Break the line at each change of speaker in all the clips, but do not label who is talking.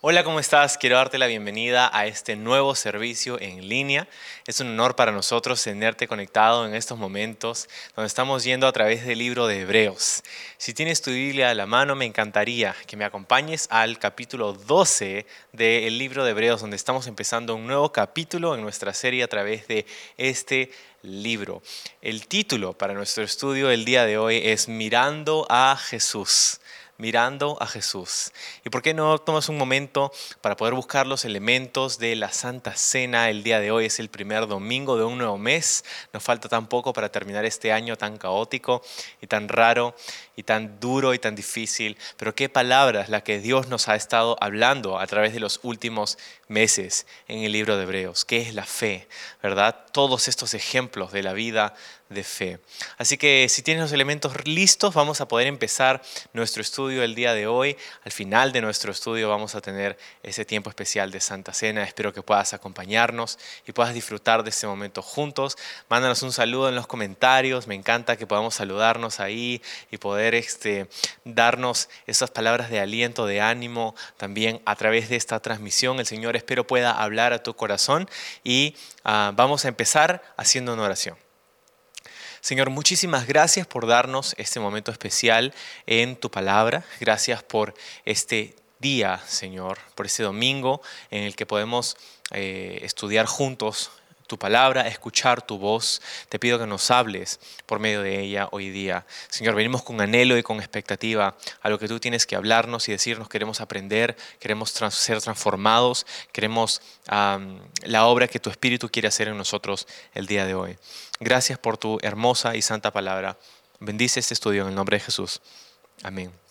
Hola, ¿cómo estás? Quiero darte la bienvenida a este nuevo servicio en línea. Es un honor para nosotros tenerte conectado en estos momentos donde estamos yendo a través del libro de Hebreos. Si tienes tu Biblia a la mano, me encantaría que me acompañes al capítulo 12 del libro de Hebreos, donde estamos empezando un nuevo capítulo en nuestra serie a través de este libro. El título para nuestro estudio del día de hoy es Mirando a Jesús mirando a Jesús. ¿Y por qué no tomas un momento para poder buscar los elementos de la Santa Cena? El día de hoy es el primer domingo de un nuevo mes. Nos falta tan poco para terminar este año tan caótico y tan raro y tan duro y tan difícil. Pero qué palabras la que Dios nos ha estado hablando a través de los últimos meses en el libro de Hebreos. ¿Qué es la fe? ¿Verdad? Todos estos ejemplos de la vida de fe. Así que si tienes los elementos listos, vamos a poder empezar nuestro estudio el día de hoy. Al final de nuestro estudio vamos a tener ese tiempo especial de Santa Cena. Espero que puedas acompañarnos y puedas disfrutar de este momento juntos. Mándanos un saludo en los comentarios. Me encanta que podamos saludarnos ahí y poder este, darnos esas palabras de aliento, de ánimo también a través de esta transmisión. El Señor espero pueda hablar a tu corazón y ah, vamos a empezar haciendo una oración. Señor, muchísimas gracias por darnos este momento especial en tu palabra. Gracias por este día, Señor, por este domingo en el que podemos eh, estudiar juntos tu palabra, escuchar tu voz. Te pido que nos hables por medio de ella hoy día. Señor, venimos con anhelo y con expectativa a lo que tú tienes que hablarnos y decirnos. Queremos aprender, queremos ser transformados, queremos la obra que tu Espíritu quiere hacer en nosotros el día de hoy. Gracias por tu hermosa y santa palabra. Bendice este estudio en el nombre de Jesús. Amén.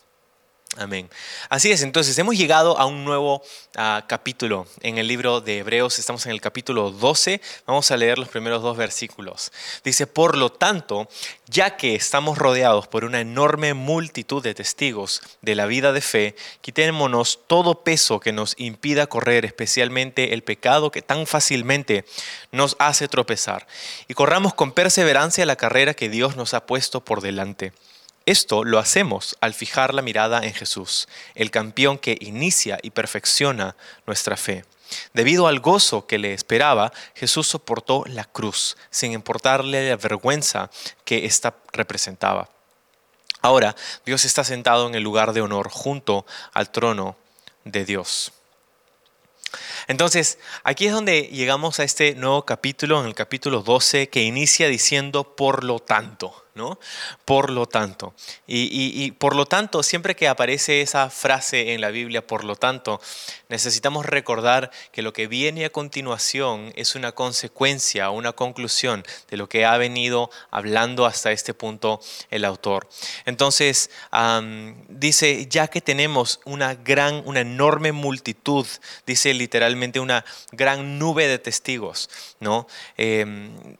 Amén. Así es, entonces hemos llegado a un nuevo ah, capítulo en el libro de Hebreos, estamos en el capítulo 12, vamos a leer los primeros dos versículos. Dice, por lo tanto, ya que estamos rodeados por una enorme multitud de testigos de la vida de fe, quitémonos todo peso que nos impida correr, especialmente el pecado que tan fácilmente nos hace tropezar, y corramos con perseverancia la carrera que Dios nos ha puesto por delante esto lo hacemos al fijar la mirada en Jesús, el campeón que inicia y perfecciona nuestra fe. Debido al gozo que le esperaba, Jesús soportó la cruz, sin importarle la vergüenza que ésta representaba. Ahora, Dios está sentado en el lugar de honor junto al trono de Dios. Entonces, aquí es donde llegamos a este nuevo capítulo, en el capítulo 12, que inicia diciendo por lo tanto. Por lo tanto. Y, por lo tanto, siempre que aparece esa frase en la Biblia, por lo tanto, necesitamos recordar que lo que viene a continuación es una consecuencia, una conclusión de lo que ha venido hablando hasta este punto el autor. Entonces, dice, ya que tenemos una gran, una enorme multitud, dice literalmente una gran nube de testigos, ¿no? Em,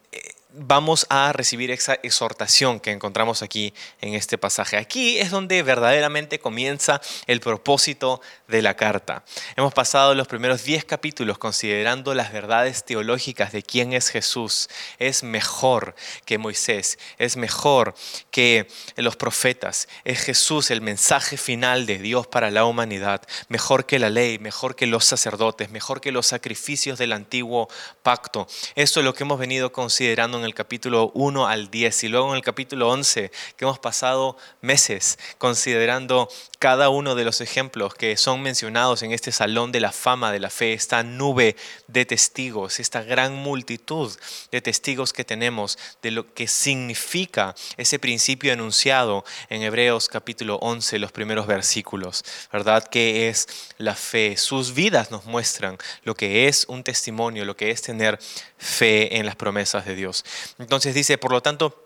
vamos a recibir esa exhortación que encontramos aquí en este pasaje. Aquí es donde verdaderamente comienza el propósito de la carta. Hemos pasado los primeros 10 capítulos considerando las verdades teológicas de quién es Jesús. Es mejor que Moisés, es mejor que los profetas. Es Jesús el mensaje final de Dios para la humanidad. Mejor que la ley, mejor que los sacerdotes, mejor que los sacrificios del antiguo pacto. Esto es lo que hemos venido considerando en el capítulo 1 al 10 y luego en el capítulo 11 que hemos pasado meses considerando cada uno de los ejemplos que son mencionados en este salón de la fama de la fe, esta nube de testigos, esta gran multitud de testigos que tenemos de lo que significa ese principio enunciado en Hebreos capítulo 11, los primeros versículos, ¿verdad? ¿Qué es la fe? Sus vidas nos muestran lo que es un testimonio, lo que es tener fe en las promesas de Dios. Entonces dice, por lo tanto,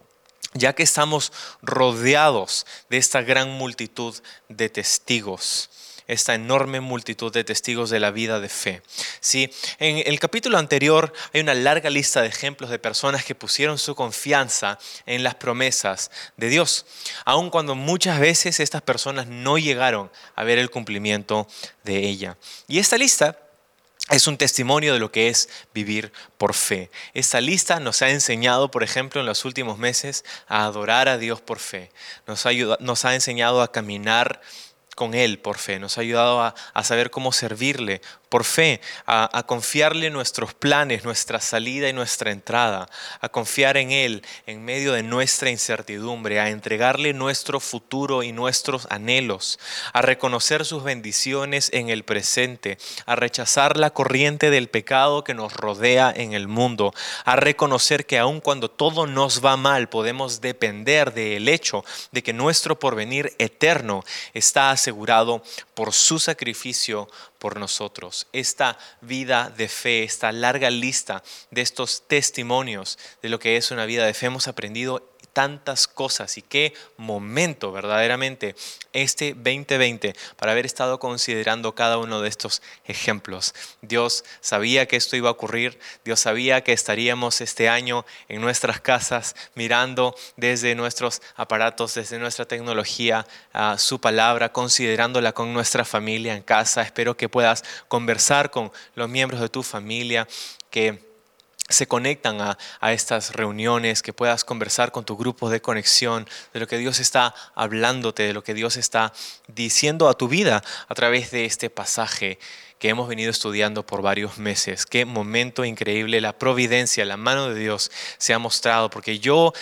ya que estamos rodeados de esta gran multitud de testigos esta enorme multitud de testigos de la vida de fe. ¿Sí? En el capítulo anterior hay una larga lista de ejemplos de personas que pusieron su confianza en las promesas de Dios, aun cuando muchas veces estas personas no llegaron a ver el cumplimiento de ella. Y esta lista es un testimonio de lo que es vivir por fe. Esta lista nos ha enseñado, por ejemplo, en los últimos meses a adorar a Dios por fe. Nos ha, nos ha enseñado a caminar con Él por fe, nos ha ayudado a, a, saber cómo servirle por fe, a, confiarle nuestros planes, nuestra salida y nuestra entrada, a confiar en Él en medio de nuestra incertidumbre, a entregarle nuestro futuro y nuestros anhelos, a reconocer sus bendiciones en el presente, a rechazar la corriente del pecado que nos rodea en el mundo, a reconocer que aun cuando todo nos va mal podemos depender del hecho de que nuestro porvenir eterno está asegurado por su sacrificio por nosotros. Esta vida de fe, esta larga lista de estos testimonios de lo que es una vida de fe, hemos aprendido tantas cosas y qué momento verdaderamente este 2020 para haber estado considerando cada uno de estos ejemplos. Dios sabía que esto iba a ocurrir, Dios sabía que estaríamos este año en nuestras casas mirando desde nuestros aparatos, desde nuestra tecnología, a su palabra, considerándola con nuestra familia en casa. Espero que puedas conversar con los miembros de tu familia, que se conectan a, estas reuniones, que puedas conversar con tu grupo de conexión, de lo que Dios está hablándote, de lo que Dios está diciendo a tu vida a través de este pasaje que hemos venido estudiando por varios meses. Qué momento increíble, la providencia, la mano de Dios se ha mostrado, porque yo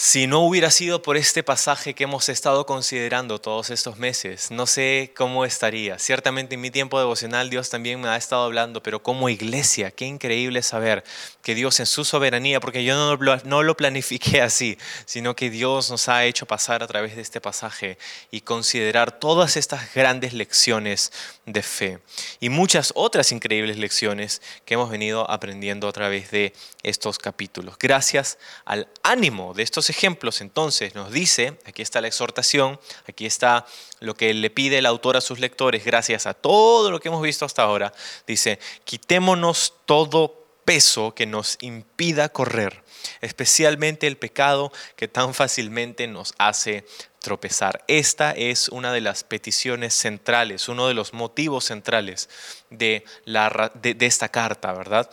si no hubiera sido por este pasaje que hemos estado considerando todos estos meses, no sé cómo estaría. Ciertamente en mi tiempo devocional Dios también me ha estado hablando, pero como iglesia, qué increíble saber que Dios en su soberanía, porque yo no lo, no planifiqué así, sino que Dios nos ha hecho pasar a través de este pasaje y considerar todas estas grandes lecciones de fe y muchas otras increíbles lecciones que hemos venido aprendiendo a través de estos capítulos. Gracias al ánimo de estos ejemplos, entonces, nos dice, aquí está la exhortación, aquí está lo que le pide el autor a sus lectores, gracias a todo lo que hemos visto hasta ahora, dice, quitémonos todo peso que nos impida correr, especialmente el pecado que tan fácilmente nos hace tropezar. Esta es una de las peticiones centrales, uno de los motivos centrales de, la, de, esta carta, ¿verdad?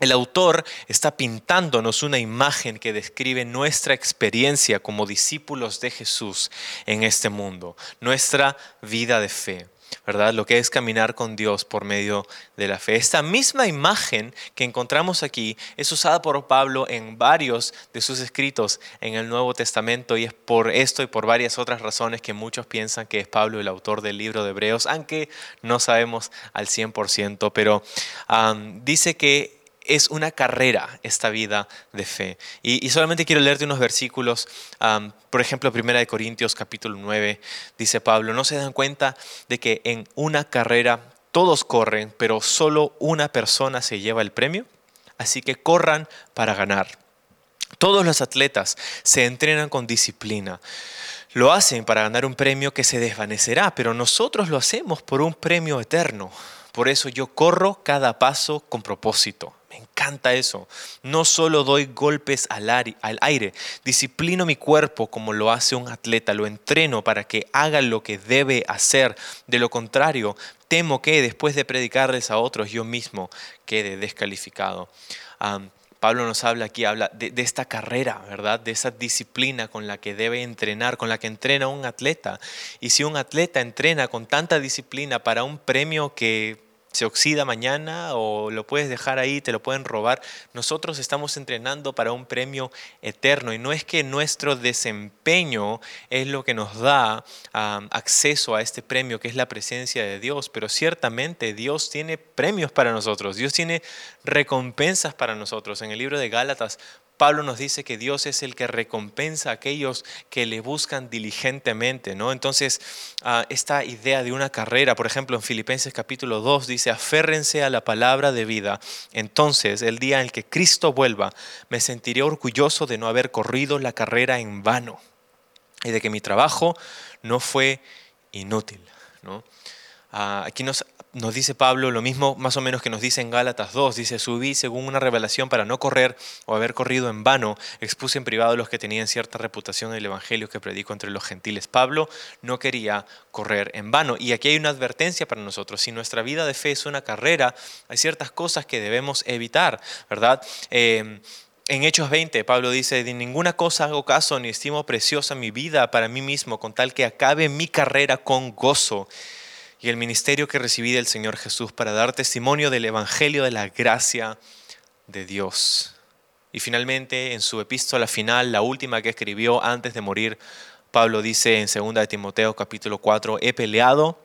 El autor está pintándonos una imagen que describe nuestra experiencia como discípulos de Jesús en este mundo, nuestra vida de fe. ¿verdad? Lo que es caminar con Dios por medio de la fe. Esta misma imagen que encontramos aquí es usada por Pablo en varios de sus escritos en el Nuevo Testamento y es por esto y por varias otras razones que muchos piensan que es Pablo el autor del libro de Hebreos, aunque no sabemos al 100%, pero dice que es una carrera esta vida de fe. Y, solamente quiero leerte unos versículos. por ejemplo, 1 Corintios capítulo 9 dice Pablo, ¿no se dan cuenta de que en una carrera todos corren, pero solo una persona se lleva el premio? Así que corran para ganar. Todos los atletas se entrenan con disciplina. Lo hacen para ganar un premio que se desvanecerá, pero nosotros lo hacemos por un premio eterno. Por eso yo corro cada paso con propósito. Me encanta eso. No solo doy golpes al, aire, disciplino mi cuerpo como lo hace un atleta, lo entreno para que haga lo que debe hacer. De lo contrario, temo que después de predicarles a otros yo mismo quede descalificado. Pablo nos habla aquí, habla de, esta carrera, ¿verdad? De esa disciplina con la que debe entrenar, con la que entrena un atleta. Y si un atleta entrena con tanta disciplina para un premio que se oxida mañana o lo puedes dejar ahí, te lo pueden robar. Nosotros estamos entrenando para un premio eterno y no es que nuestro desempeño es lo que nos da acceso a este premio que es la presencia de Dios, pero ciertamente Dios tiene premios para nosotros, Dios tiene recompensas para nosotros. En el libro de Gálatas, Pablo nos dice que Dios es el que recompensa a aquellos que le buscan diligentemente, ¿no? Entonces, ah, esta idea de una carrera, por ejemplo, en Filipenses capítulo 2 dice, aférrense a la palabra de vida. Entonces, el día en que Cristo vuelva, me sentiré orgulloso de no haber corrido la carrera en vano y de que mi trabajo no fue inútil, ¿no? Ah, aquí nos nos dice Pablo lo mismo más o menos que nos dice en Gálatas 2. Dice, subí según una revelación para no correr o haber corrido en vano. Expuse en privado a los que tenían cierta reputación en el Evangelio que predico entre los gentiles. Pablo no quería correr en vano. Y aquí hay una advertencia para nosotros. Si nuestra vida de fe es una carrera, hay ciertas cosas que debemos evitar, ¿verdad? Eh, en Hechos 20, Pablo dice, de ninguna cosa hago caso ni estimo preciosa mi vida para mí mismo, con tal que acabe mi carrera con gozo y el ministerio que recibí del Señor Jesús para dar testimonio del Evangelio de la gracia de Dios. Y finalmente, en su epístola final, la última que escribió antes de morir, Pablo dice en 2 de Timoteo capítulo 4, he peleado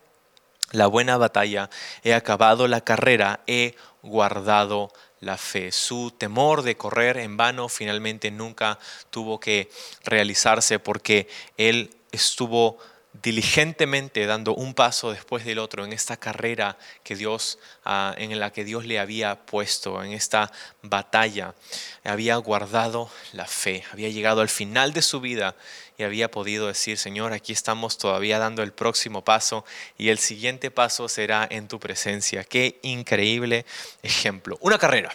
la buena batalla, he acabado la carrera, he guardado la fe. Su temor de correr en vano finalmente nunca tuvo que realizarse porque él estuvo diligentemente dando un paso después del otro en esta carrera que Dios, ah, en la que Dios le había puesto, en esta batalla. Había guardado la fe, había llegado al final de su vida y había podido decir, Señor, aquí estamos todavía dando el próximo paso y el siguiente paso será en tu presencia. Qué increíble ejemplo. Una carrera.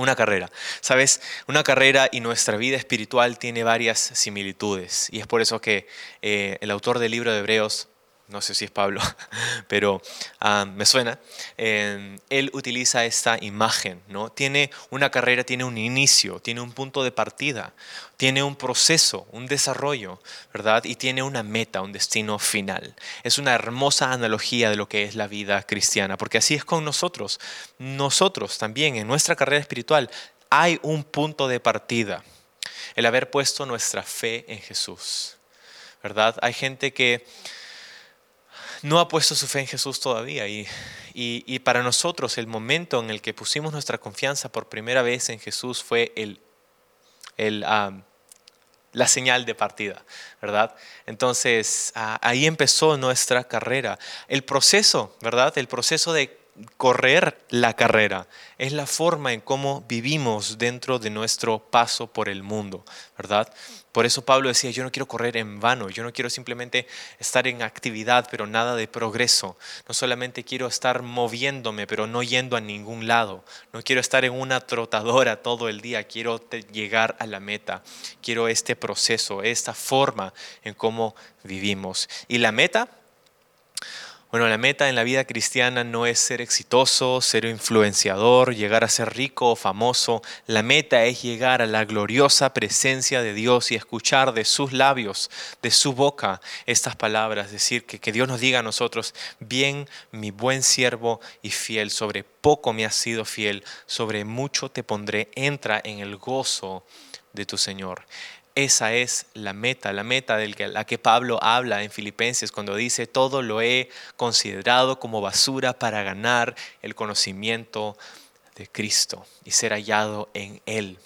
Una carrera. Sabes, una carrera y nuestra vida espiritual tiene varias similitudes. Y es por eso que eh, el autor del libro de Hebreos no sé si es Pablo, pero ah, me suena, él utiliza esta imagen, ¿no? Tiene una carrera, tiene un inicio, tiene un punto de partida, tiene un proceso, un desarrollo, ¿verdad? Y tiene una meta, un destino final. Es una hermosa analogía de lo que es la vida cristiana, porque así es con nosotros. Nosotros también en nuestra carrera espiritual hay un punto de partida, el haber puesto nuestra fe en Jesús, ¿verdad? Hay gente que no ha puesto su fe en Jesús todavía. Y, y, para nosotros el momento en el que pusimos nuestra confianza por primera vez en Jesús fue el, el, la señal de partida, ¿verdad? Entonces ahí empezó nuestra carrera. El proceso, ¿verdad? El proceso de correr la carrera, es la forma en cómo vivimos dentro de nuestro paso por el mundo, ¿verdad? Por eso Pablo decía, yo no quiero correr en vano, yo no quiero simplemente estar en actividad, pero nada de progreso. No solamente quiero estar moviéndome, pero no yendo a ningún lado. No quiero estar en una trotadora todo el día, quiero llegar a la meta. Quiero este proceso, esta forma en cómo vivimos. Y la meta, bueno, la meta en la vida cristiana no es ser exitoso, ser influenciador, llegar a ser rico o famoso. La meta es llegar a la gloriosa presencia de Dios y escuchar de sus labios, de su boca, estas palabras. Decir que, que Dios nos diga a nosotros, bien, mi buen siervo y fiel, sobre poco me has sido fiel, sobre mucho te pondré, entra en el gozo de tu Señor. Esa es la meta, la meta de la que Pablo habla en Filipenses cuando dice, todo lo he considerado como basura para ganar el conocimiento de Cristo y ser hallado en Él.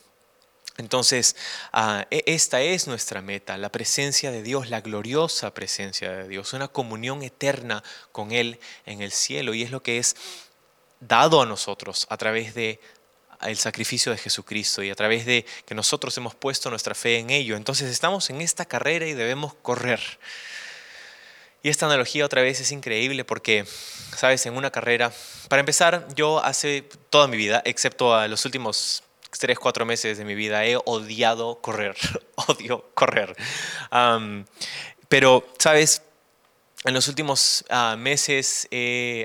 Entonces, ah, e, esta es nuestra meta, la presencia de Dios, la gloriosa presencia de Dios, una comunión eterna con Él en el cielo y es lo que es dado a nosotros a través de el sacrificio de Jesucristo y a través de que nosotros hemos puesto nuestra fe en ello. Entonces estamos en esta carrera y debemos correr. Y esta analogía otra vez es increíble porque, sabes, en una carrera, para empezar, yo hace toda mi vida, excepto a los últimos tres, cuatro meses de mi vida, he odiado correr, odio correr. pero, sabes, en los últimos ah, meses he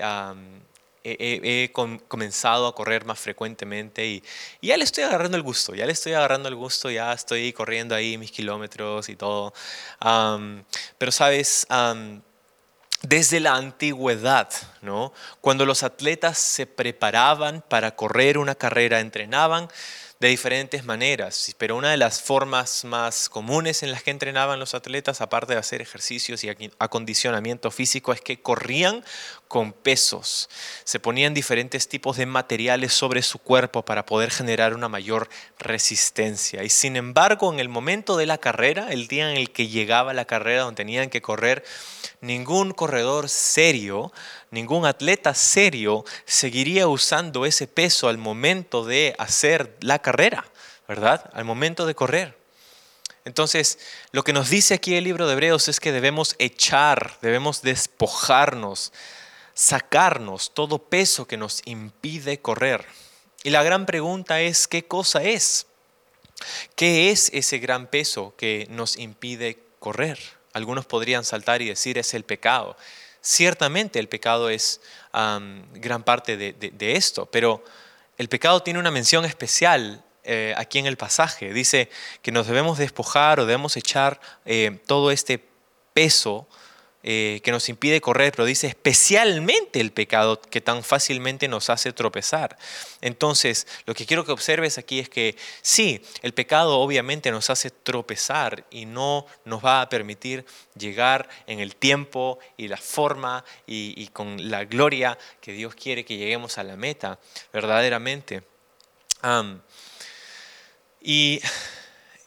he, comenzado a correr más frecuentemente y, ya le estoy agarrando el gusto, ya le estoy agarrando el gusto, ya estoy corriendo ahí mis kilómetros y todo. pero sabes, desde la antigüedad, ¿no? cuando los atletas se preparaban para correr una carrera, entrenaban, de diferentes maneras, pero una de las formas más comunes en las que entrenaban los atletas, aparte de hacer ejercicios y acondicionamiento físico, es que corrían con pesos, se ponían diferentes tipos de materiales sobre su cuerpo para poder generar una mayor resistencia. Y sin embargo, en el momento de la carrera, el día en el que llegaba la carrera donde tenían que correr, ningún corredor serio, ningún atleta serio seguiría usando ese peso al momento de hacer la carrera, ¿verdad? Al momento de correr. Entonces, lo que nos dice aquí el libro de Hebreos es que debemos echar, debemos despojarnos, sacarnos todo peso que nos impide correr. Y la gran pregunta es, ¿qué cosa es? ¿Qué es ese gran peso que nos impide correr? Algunos podrían saltar y decir es el pecado. Ciertamente el pecado es gran parte de esto, pero el pecado tiene una mención especial eh, aquí en el pasaje. Dice que nos debemos despojar o debemos echar eh, todo este peso eh, que nos impide correr, pero dice especialmente el pecado que tan fácilmente nos hace tropezar. Entonces, lo que quiero que observes aquí es que sí, el pecado obviamente nos hace tropezar y no nos va a permitir llegar en el tiempo y la forma y, con la gloria que Dios quiere que lleguemos a la meta, verdaderamente. Y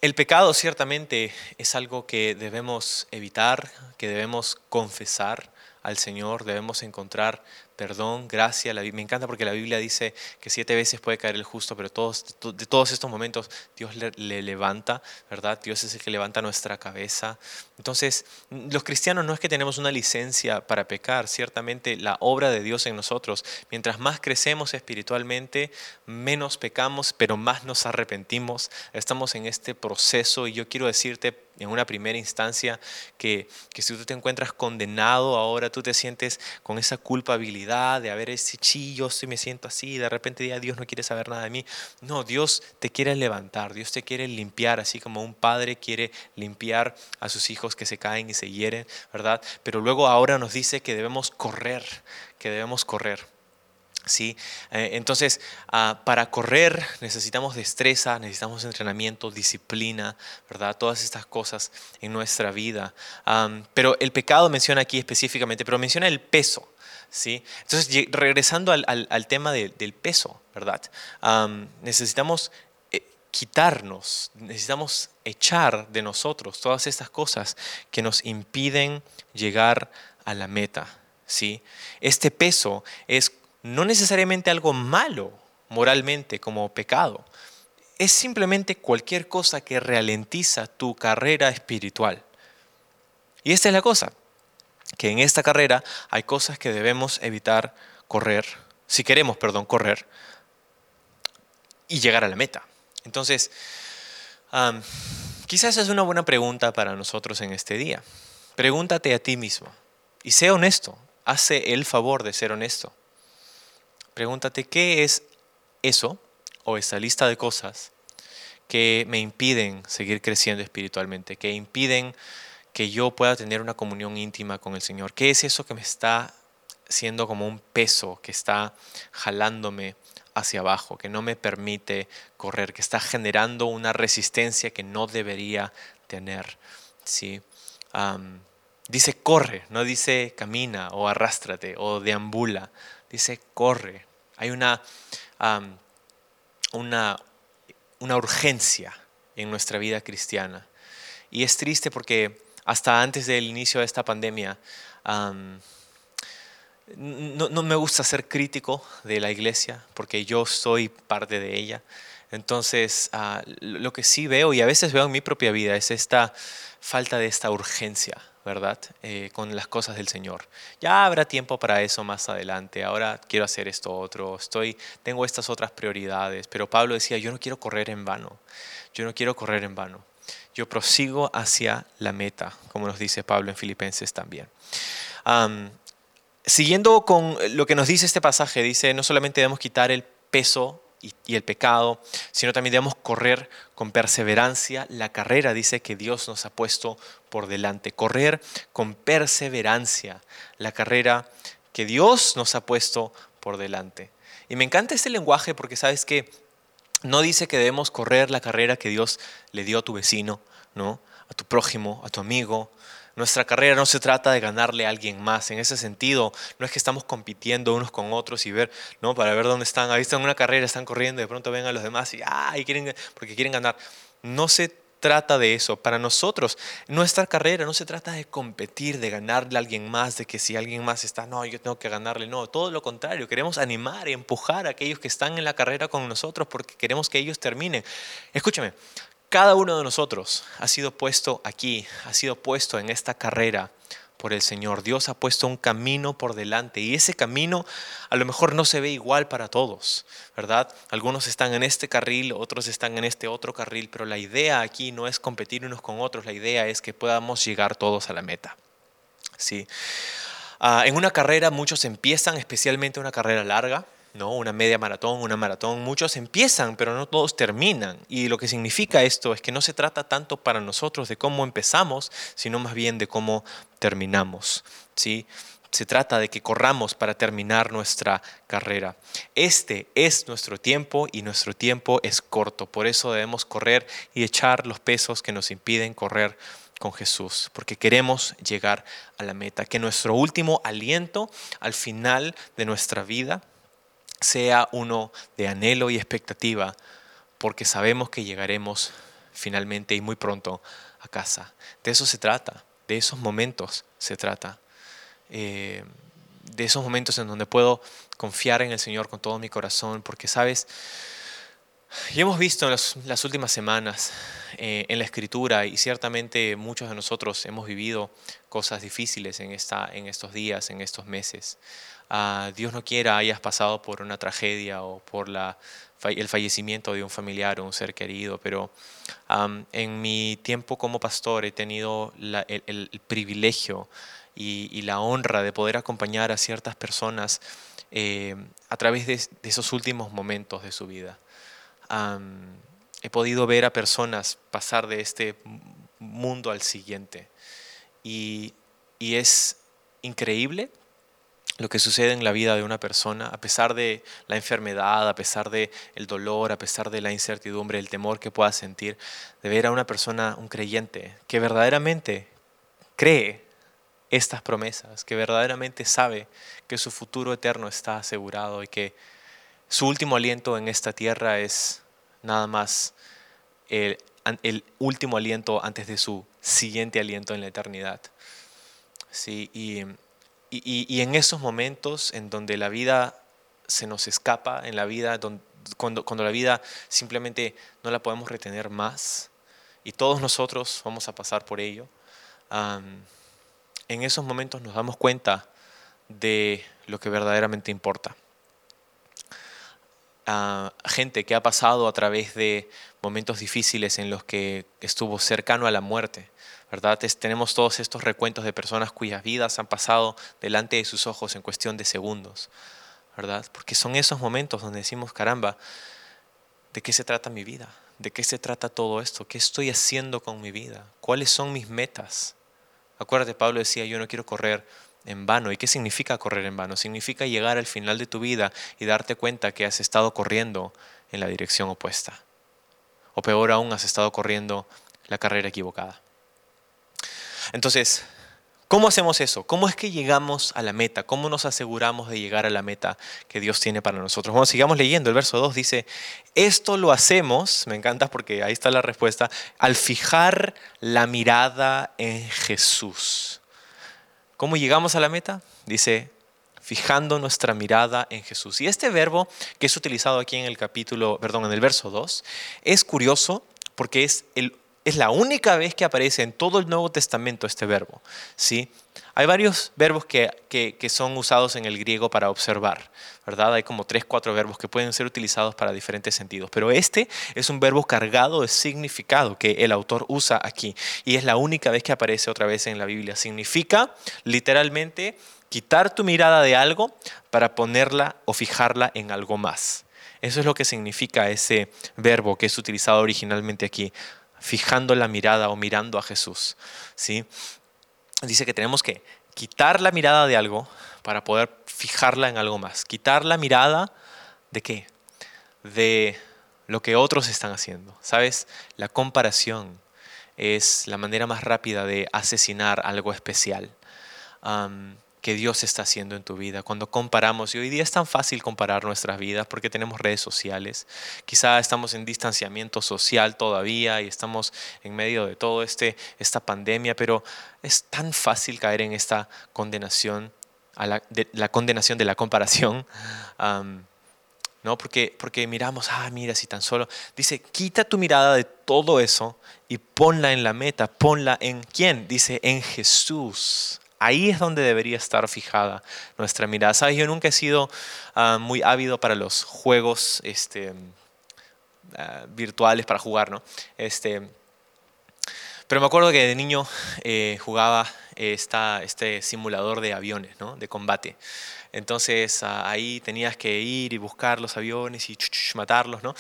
el pecado ciertamente es algo que debemos evitar, que debemos confesar al Señor, debemos encontrar perdón, gracia. Me encanta porque la Biblia dice que siete veces puede caer el justo, pero de todos estos momentos Dios le, levanta, ¿verdad? Dios es el que levanta nuestra cabeza. Entonces, los cristianos no es que tenemos una licencia para pecar, ciertamente la obra de Dios en nosotros, mientras más crecemos espiritualmente, menos pecamos, pero más nos arrepentimos. Estamos en este proceso y yo quiero decirte en una primera instancia que, que si tú te encuentras condenado ahora, tú te sientes con esa culpabilidad de haber ese chillo, si me siento así, de repente Dios no quiere saber nada de mí. No, Dios te quiere levantar, Dios te quiere limpiar, así como un padre quiere limpiar a sus hijos que se caen y se hieren, ¿verdad? Pero luego ahora nos dice que debemos correr, que debemos correr. ¿sí? Eh, entonces, ah, para correr necesitamos destreza, necesitamos entrenamiento, disciplina, ¿verdad? Todas estas cosas en nuestra vida. pero el pecado menciona aquí específicamente, pero menciona el peso. ¿Sí? Entonces, regresando al, tema del peso, ¿verdad? necesitamos eh, quitarnos, necesitamos echar de nosotros todas estas cosas que nos impiden llegar a la meta. ¿sí? Este peso es no necesariamente algo malo moralmente como pecado. Es simplemente cualquier cosa que ralentiza tu carrera espiritual. Y esta es la cosa, que en esta carrera hay cosas que debemos evitar correr, si queremos, perdón, correr y llegar a la meta. Entonces, quizás es una buena pregunta para nosotros en este día. Pregúntate a ti mismo y sé honesto, hace el favor de ser honesto. Pregúntate qué es eso o esa lista de cosas que me impiden seguir creciendo espiritualmente, que impiden que yo pueda tener una comunión íntima con el Señor. ¿Qué es eso que me está siendo como un peso, que está jalándome hacia abajo, que no me permite correr, que está generando una resistencia que no debería tener? ¿sí? dice corre, no dice camina o arrástrate o deambula dice, corre. Hay una, una, una urgencia en nuestra vida cristiana. Y es triste porque hasta antes del inicio de esta pandemia, no, me gusta ser crítico de la iglesia porque yo soy parte de ella. Entonces, ah, lo que sí veo y a veces veo en mi propia vida es esta falta de esta urgencia ¿verdad? Eh, con las cosas del Señor. Ya habrá tiempo para eso más adelante. Ahora quiero hacer esto otro. Estoy, tengo estas otras prioridades. Pero Pablo decía, yo no quiero correr en vano. Yo no quiero correr en vano. Yo prosigo hacia la meta, como nos dice Pablo en Filipenses también. siguiendo con lo que nos dice este pasaje, dice, no solamente debemos quitar el peso y, el pecado, sino también debemos correr con perseverancia la carrera, dice que Dios nos ha puesto por delante. Correr con perseverancia la carrera que Dios nos ha puesto por delante. Y me encanta este lenguaje porque sabes que no dice que debemos correr la carrera que Dios le dio a tu vecino, ¿no? a tu prójimo, a tu amigo, Nuestra carrera no se trata de ganarle a alguien más. En ese sentido, no es que estamos compitiendo unos con otros y ver, ¿no? Para ver dónde están. Ahí están en una carrera, están corriendo, de pronto ven a los demás y, ah, y quieren, porque quieren ganar. No se trata de eso. Para nosotros, nuestra carrera no se trata de competir, de ganarle a alguien más, de que si alguien más está, no, yo tengo que ganarle. No, todo lo contrario. Queremos animar y empujar a aquellos que están en la carrera con nosotros porque queremos que ellos terminen. Escúchame, cada uno de nosotros ha sido puesto aquí, ha sido puesto en esta carrera por el Señor. Dios ha puesto un camino por delante y ese camino a lo mejor no se ve igual para todos, ¿verdad? Algunos están en este carril, otros están en este otro carril, pero la idea aquí no es competir unos con otros, la idea es que podamos llegar todos a la meta. ¿sí? Ah, en una carrera muchos empiezan, especialmente una carrera larga, ¿no? Una media maratón, una maratón, muchos empiezan, pero no todos terminan. Y lo que significa esto es que no se trata tanto para nosotros de cómo empezamos, sino más bien de cómo terminamos, ¿sí? Se trata de que corramos para terminar nuestra carrera. Este es nuestro tiempo y nuestro tiempo es corto. Por eso debemos correr y echar los pesos que nos impiden correr con Jesús, porque queremos llegar a la meta. Que nuestro último aliento al final de nuestra vida sea uno de anhelo y expectativa, porque sabemos que llegaremos finalmente y muy pronto a casa. De eso se trata, de esos momentos se trata. Eh, de esos momentos en donde puedo confiar en el Señor con todo mi corazón, porque sabes, y hemos visto en las, últimas semanas eh, en la escritura, y ciertamente muchos de nosotros hemos vivido cosas difíciles en, esta, en estos días, en estos meses. Dios no quiera hayas pasado por una tragedia o por el fallecimiento de un familiar o un ser querido, pero en mi tiempo como pastor he tenido el, privilegio y, la honra de poder acompañar a ciertas personas eh, a través de, esos últimos momentos de su vida. he podido ver a personas pasar de este mundo al siguiente y es increíble lo que sucede en la vida de una persona, a pesar de la enfermedad, a pesar de el dolor, a pesar de la incertidumbre, el temor que pueda sentir, de ver a una persona, un creyente, que verdaderamente cree estas promesas, que verdaderamente sabe que su futuro eterno está asegurado y que su último aliento en esta tierra es nada más el, el último aliento antes de su siguiente aliento en la eternidad. Sí, y y, en esos momentos en donde la vida se nos escapa, en la vida cuando, cuando la vida simplemente no la podemos retener más, y todos nosotros vamos a pasar por ello, en esos momentos nos damos cuenta de lo que verdaderamente importa. gente que ha pasado a través de momentos difíciles en los que estuvo cercano a la muerte, ¿verdad? tenemos todos estos recuentos de personas cuyas vidas han pasado delante de sus ojos en cuestión de segundos, ¿verdad? Porque son esos momentos donde decimos, caramba, ¿de qué se trata mi vida? ¿De qué se trata todo esto? ¿Qué estoy haciendo con mi vida? ¿Cuáles son mis metas? Acuérdate, Pablo decía, yo no quiero correr en vano. ¿Y qué significa correr en vano? Significa llegar al final de tu vida y darte cuenta que has estado corriendo en la dirección opuesta. O peor aún, has estado corriendo la carrera equivocada. Entonces, ¿cómo hacemos eso? ¿Cómo es que llegamos a la meta? ¿Cómo nos aseguramos de llegar a la meta que Dios tiene para nosotros? Bueno, sigamos leyendo. El verso 2 dice, esto lo hacemos, me encanta porque ahí está la respuesta, al fijar la mirada en Jesús. ¿Cómo llegamos a la meta? Dice, fijando nuestra mirada en Jesús. Y este verbo que es utilizado aquí en el capítulo, perdón, en el verso 2, es curioso porque es el es la única vez que aparece en todo el Nuevo Testamento este verbo. ¿sí? Hay varios verbos que, que, son usados en el griego para observar, ¿verdad? Hay como tres, cuatro verbos que pueden ser utilizados para diferentes sentidos, pero este es un verbo cargado de significado que el autor usa aquí y es la única vez que aparece otra vez en la Biblia. Significa literalmente quitar tu mirada de algo para ponerla o fijarla en algo más. Eso es lo que significa ese verbo que es utilizado originalmente aquí fijando la mirada o mirando a Jesús. ¿sí? Dice que tenemos que quitar la mirada de algo para poder fijarla en algo más. Quitar la mirada de qué? De lo que otros están haciendo. ¿Sabes? La comparación, es la manera más rápida de asesinar algo especial que Dios está haciendo en tu vida. Cuando comparamos, y hoy día es tan fácil comparar nuestras vidas porque tenemos redes sociales, quizá estamos en distanciamiento social todavía y estamos en medio de todo este esta pandemia, pero es tan fácil caer en esta condenación a la, de, la condenación de la comparación. ¿no? Porque, porque miramos, ah, mira, si tan solo. Dice, quita tu mirada de todo eso y ponla en la meta. Ponla en quién? Dice, en Jesús. Ahí es donde debería estar fijada nuestra mirada. Sabes, yo nunca he sido ah, muy ávido para los juegos este, ah, virtuales para jugar, ¿no? Este, pero me acuerdo que de niño eh, jugaba esta, este simulador de aviones, ¿no? De combate. Entonces ah, ahí tenías que ir y buscar los aviones y matarlos, ¿no?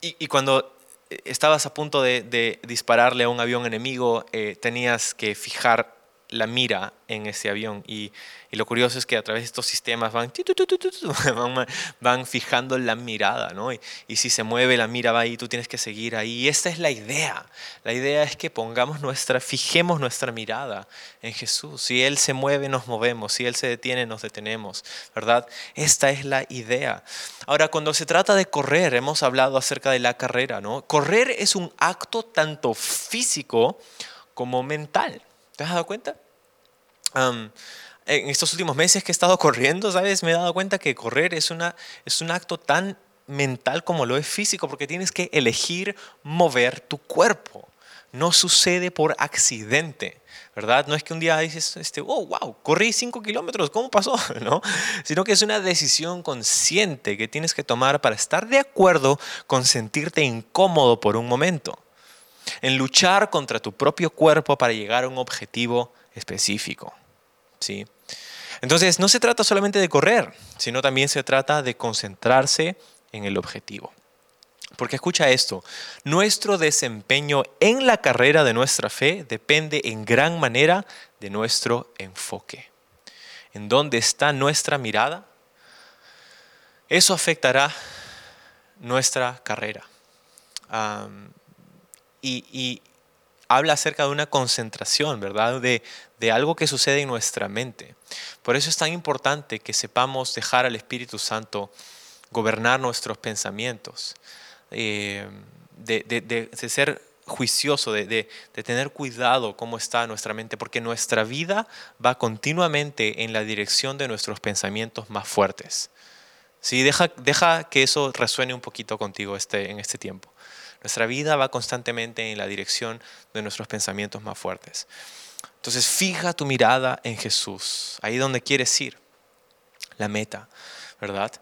y, y, cuando estabas a punto de, dispararle a un avión enemigo, eh, tenías que fijar la mira en ese avión. Y, lo curioso es que a través de estos sistemas van, van, fijando la mirada, ¿no? Y, si se mueve la mira va ahí, tú tienes que seguir ahí. Y esta es la idea. La idea es que pongamos nuestra, fijemos nuestra mirada en Jesús. Si Él se mueve, nos movemos. Si Él se detiene, nos detenemos, ¿verdad? Esta es la idea. Ahora, cuando se trata de correr, hemos hablado acerca de la carrera, ¿no? Correr es un acto tanto físico como mental. ¿Te has dado cuenta? En estos últimos meses que he estado corriendo, ¿sabes? Me he dado cuenta que correr es, una, es un acto tan mental como lo es físico, porque tienes que elegir mover tu cuerpo. No sucede por accidente, ¿verdad? No es que un día dices, este, oh, wow, corrí 5 kilómetros, ¿cómo pasó? ¿No? Sino que es una decisión consciente que tienes que tomar para estar de acuerdo con sentirte incómodo por un momento. En luchar contra tu propio cuerpo para llegar a un objetivo específico. ¿Sí? Entonces, no se trata solamente de correr, sino también se trata de concentrarse en el objetivo. Porque escucha esto, nuestro desempeño en la carrera de nuestra fe depende en gran manera de nuestro enfoque. En dónde está nuestra mirada, eso afectará nuestra carrera. y, habla acerca de una concentración, ¿verdad? De, algo que sucede en nuestra mente. Por eso es tan importante que sepamos dejar al Espíritu Santo gobernar nuestros pensamientos, eh, de, ser juicioso, de, tener cuidado cómo está nuestra mente, porque nuestra vida va continuamente en la dirección de nuestros pensamientos más fuertes. ¿Sí? Deja, deja que eso resuene un poquito contigo este, en este tiempo. Nuestra vida va constantemente en la dirección de nuestros pensamientos más fuertes. Entonces fija tu mirada en Jesús, ahí donde quieres ir, la meta, ¿verdad?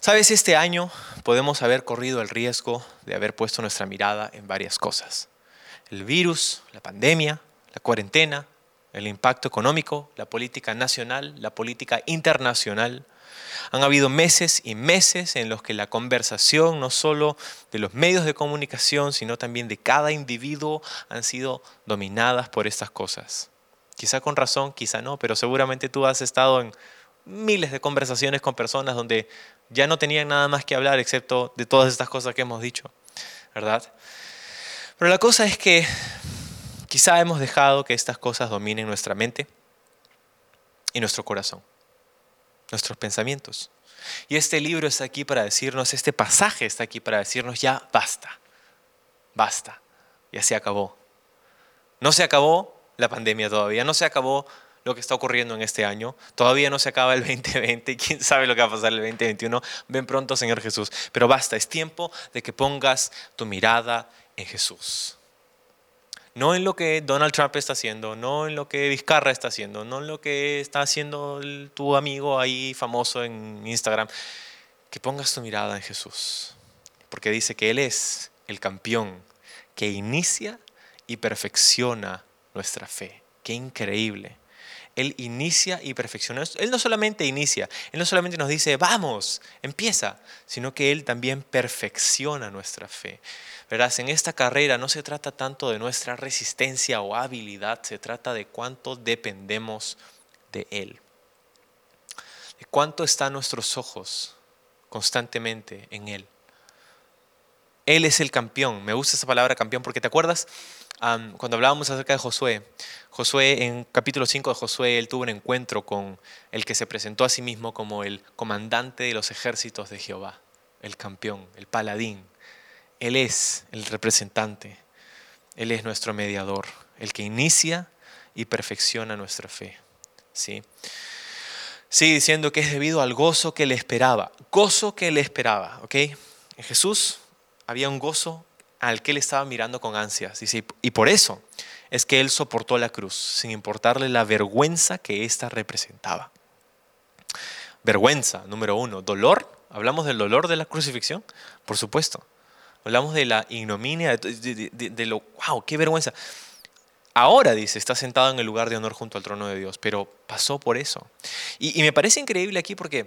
Sabes, este año podemos haber corrido el riesgo de haber puesto nuestra mirada en varias cosas. El virus, la pandemia, la cuarentena, el impacto económico, la política nacional, la política internacional, han habido meses y meses en los que la conversación, no solo de los medios de comunicación, sino también de cada individuo, han sido dominadas por estas cosas. Quizá con razón, quizá no, pero seguramente tú has estado en miles de conversaciones con personas donde ya no tenían nada más que hablar excepto de todas estas cosas que hemos dicho, ¿verdad? Pero la cosa es que quizá hemos dejado que estas cosas dominen nuestra mente y nuestro corazón nuestros pensamientos. Y este libro está aquí para decirnos, este pasaje está aquí para decirnos, ya basta, basta, ya se acabó. No se acabó la pandemia todavía, no se acabó lo que está ocurriendo en este año, todavía no se acaba el 2020, quién sabe lo que va a pasar el 2021, ven pronto Señor Jesús, pero basta, es tiempo de que pongas tu mirada en Jesús no en lo que Donald Trump está haciendo, no en lo que Vizcarra está haciendo, no en lo que está haciendo tu amigo ahí famoso en Instagram. Que pongas tu mirada en Jesús, porque dice que Él es el campeón que inicia y perfecciona nuestra fe. Qué increíble. Él inicia y perfecciona. Él no solamente inicia, Él no solamente nos dice, vamos, empieza, sino que Él también perfecciona nuestra fe. Verás, en esta carrera no se trata tanto de nuestra resistencia o habilidad, se trata de cuánto dependemos de Él. De cuánto están nuestros ojos constantemente en Él. Él es el campeón. Me gusta esa palabra campeón porque te acuerdas cuando hablábamos acerca de Josué. Josué, en capítulo 5 de Josué, él tuvo un encuentro con el que se presentó a sí mismo como el comandante de los ejércitos de Jehová, el campeón, el paladín. Él es el representante, Él es nuestro mediador, el que inicia y perfecciona nuestra fe. ¿sí? Sigue diciendo que es debido al gozo que le esperaba, gozo que le esperaba, ¿ok? En Jesús había un gozo al que él estaba mirando con ansias. y por eso es que él soportó la cruz, sin importarle la vergüenza que ésta representaba. Vergüenza, número uno. Dolor, hablamos del dolor de la crucifixión, por supuesto. Hablamos de la ignominia, de, lo, wow, qué vergüenza. Ahora, dice, está sentado en el lugar de honor junto al trono de Dios, pero pasó por eso. y me parece increíble aquí porque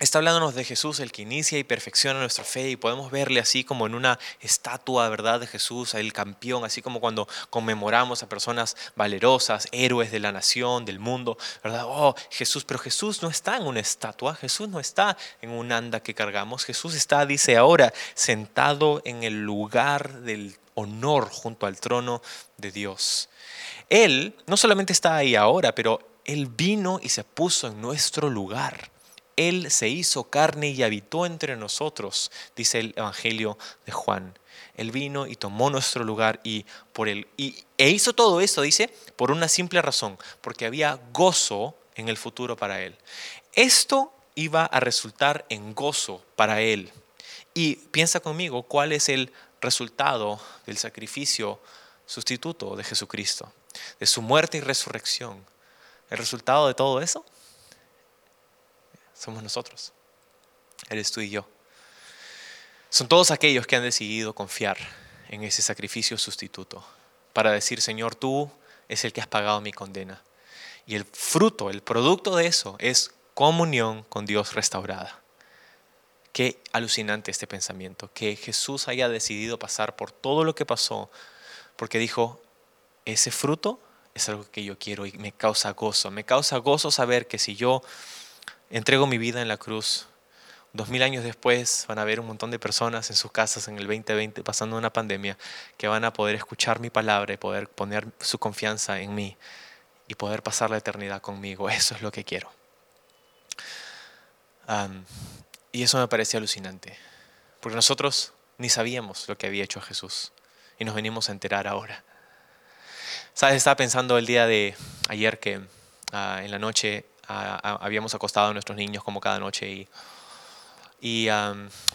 Está hablándonos de Jesús, el que inicia y perfecciona nuestra fe, y podemos verle así como en una estatua, ¿verdad?, de Jesús, el campeón, así como cuando conmemoramos a personas valerosas, héroes de la nación, del mundo, ¿verdad? Oh, Jesús, pero Jesús no está en una estatua, Jesús no está en un anda que cargamos, Jesús está, dice ahora, sentado en el lugar del honor junto al trono de Dios. Él no solamente está ahí ahora, pero Él vino y se puso en nuestro lugar. Él se hizo carne y habitó entre nosotros, dice el Evangelio de Juan. Él vino y tomó nuestro lugar y por él y, e hizo todo eso, dice, por una simple razón, porque había gozo en el futuro para él. Esto iba a resultar en gozo para él. Y piensa conmigo cuál es el resultado del sacrificio sustituto de Jesucristo, de su muerte y resurrección. El resultado de todo eso somos nosotros. Eres tú y yo. Son todos aquellos que han decidido confiar en ese sacrificio sustituto para decir, Señor, tú es el que has pagado mi condena. Y el fruto, el producto de eso es comunión con Dios restaurada. Qué alucinante este pensamiento, que Jesús haya decidido pasar por todo lo que pasó, porque dijo, ese fruto es algo que yo quiero y me causa gozo. Me causa gozo saber que si yo entrego mi vida en la cruz. Dos mil años después van a haber un montón de personas en sus casas en el 2020 pasando una pandemia que van a poder escuchar mi palabra y poder poner su confianza en mí y poder pasar la eternidad conmigo. Eso es lo que quiero. y eso me parece alucinante, porque nosotros ni sabíamos lo que había hecho Jesús y nos venimos a enterar ahora. Sabes, estaba pensando el día de ayer que ah, en la noche habíamos acostado a nuestros niños como cada noche y, y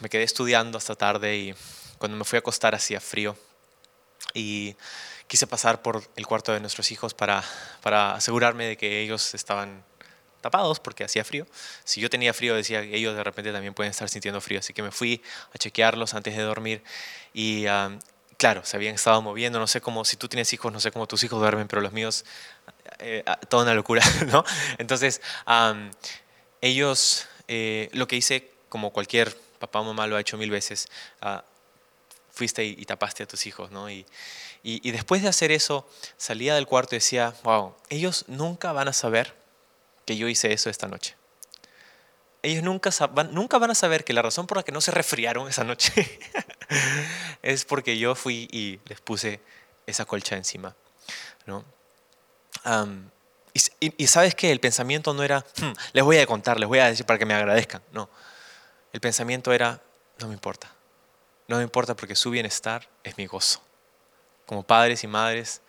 me quedé estudiando hasta tarde y cuando me fui a acostar hacía frío y quise pasar por el cuarto de nuestros hijos para, para asegurarme de que ellos estaban tapados porque hacía frío. Si yo tenía frío, decía que ellos de repente también pueden estar sintiendo frío. Así que me fui a chequearlos antes de dormir y claro, se habían estado moviendo. No sé cómo, si tú tienes hijos, no sé cómo tus hijos duermen, pero los míos eh, toda una locura, ¿no? Entonces, ellos, eh, lo que hice, como cualquier papá o mamá lo ha hecho mil veces, ah, fuiste y, tapaste a tus hijos, ¿no? Y, y, después de hacer eso, salía del cuarto y decía, wow, ellos nunca van a saber que yo hice eso esta noche. Ellos nunca, van, nunca van a saber que la razón por la que no se resfriaron esa noche es porque yo fui y les puse esa colcha encima, ¿no? Y, sabes que el pensamiento no era, hmm, les voy a contar, les voy a decir para que me agradezcan. No. El pensamiento era, no me importa. No me importa porque su bienestar es mi gozo. Como padres y madres,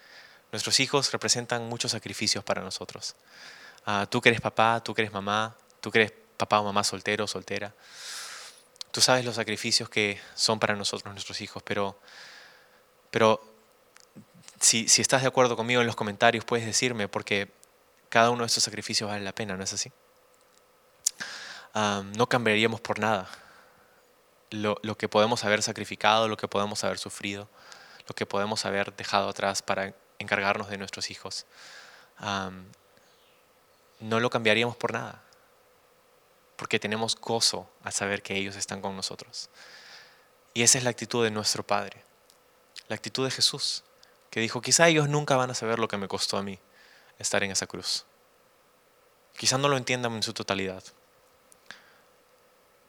nuestros hijos representan muchos sacrificios para nosotros. Ah, tú que eres papá, tú que eres mamá, tú que eres papá o mamá soltero o soltera. Tú sabes los sacrificios que son para nosotros nuestros hijos, pero, pero si, estás de acuerdo conmigo en los comentarios, puedes decirme, porque cada uno de estos sacrificios vale la pena, ¿no es así? no cambiaríamos por nada lo, que podemos haber sacrificado, lo que podemos haber sufrido, lo que podemos haber dejado atrás para encargarnos de nuestros hijos. no lo cambiaríamos por nada, porque tenemos gozo al saber que ellos están con nosotros. Y esa es la actitud de nuestro Padre, la actitud de Jesús que dijo, quizá ellos nunca van a saber lo que me costó a mí estar en esa cruz. Quizá no lo entiendan en su totalidad.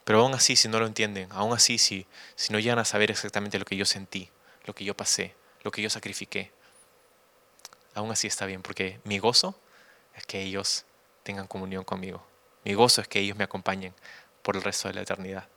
Pero aún así, si no lo entienden, aún así, si, si no llegan a saber exactamente lo que yo sentí, lo que yo pasé, lo que yo sacrifiqué, aún así está bien, porque mi gozo es que ellos tengan comunión conmigo. Mi gozo es que ellos me acompañen por el resto de la eternidad.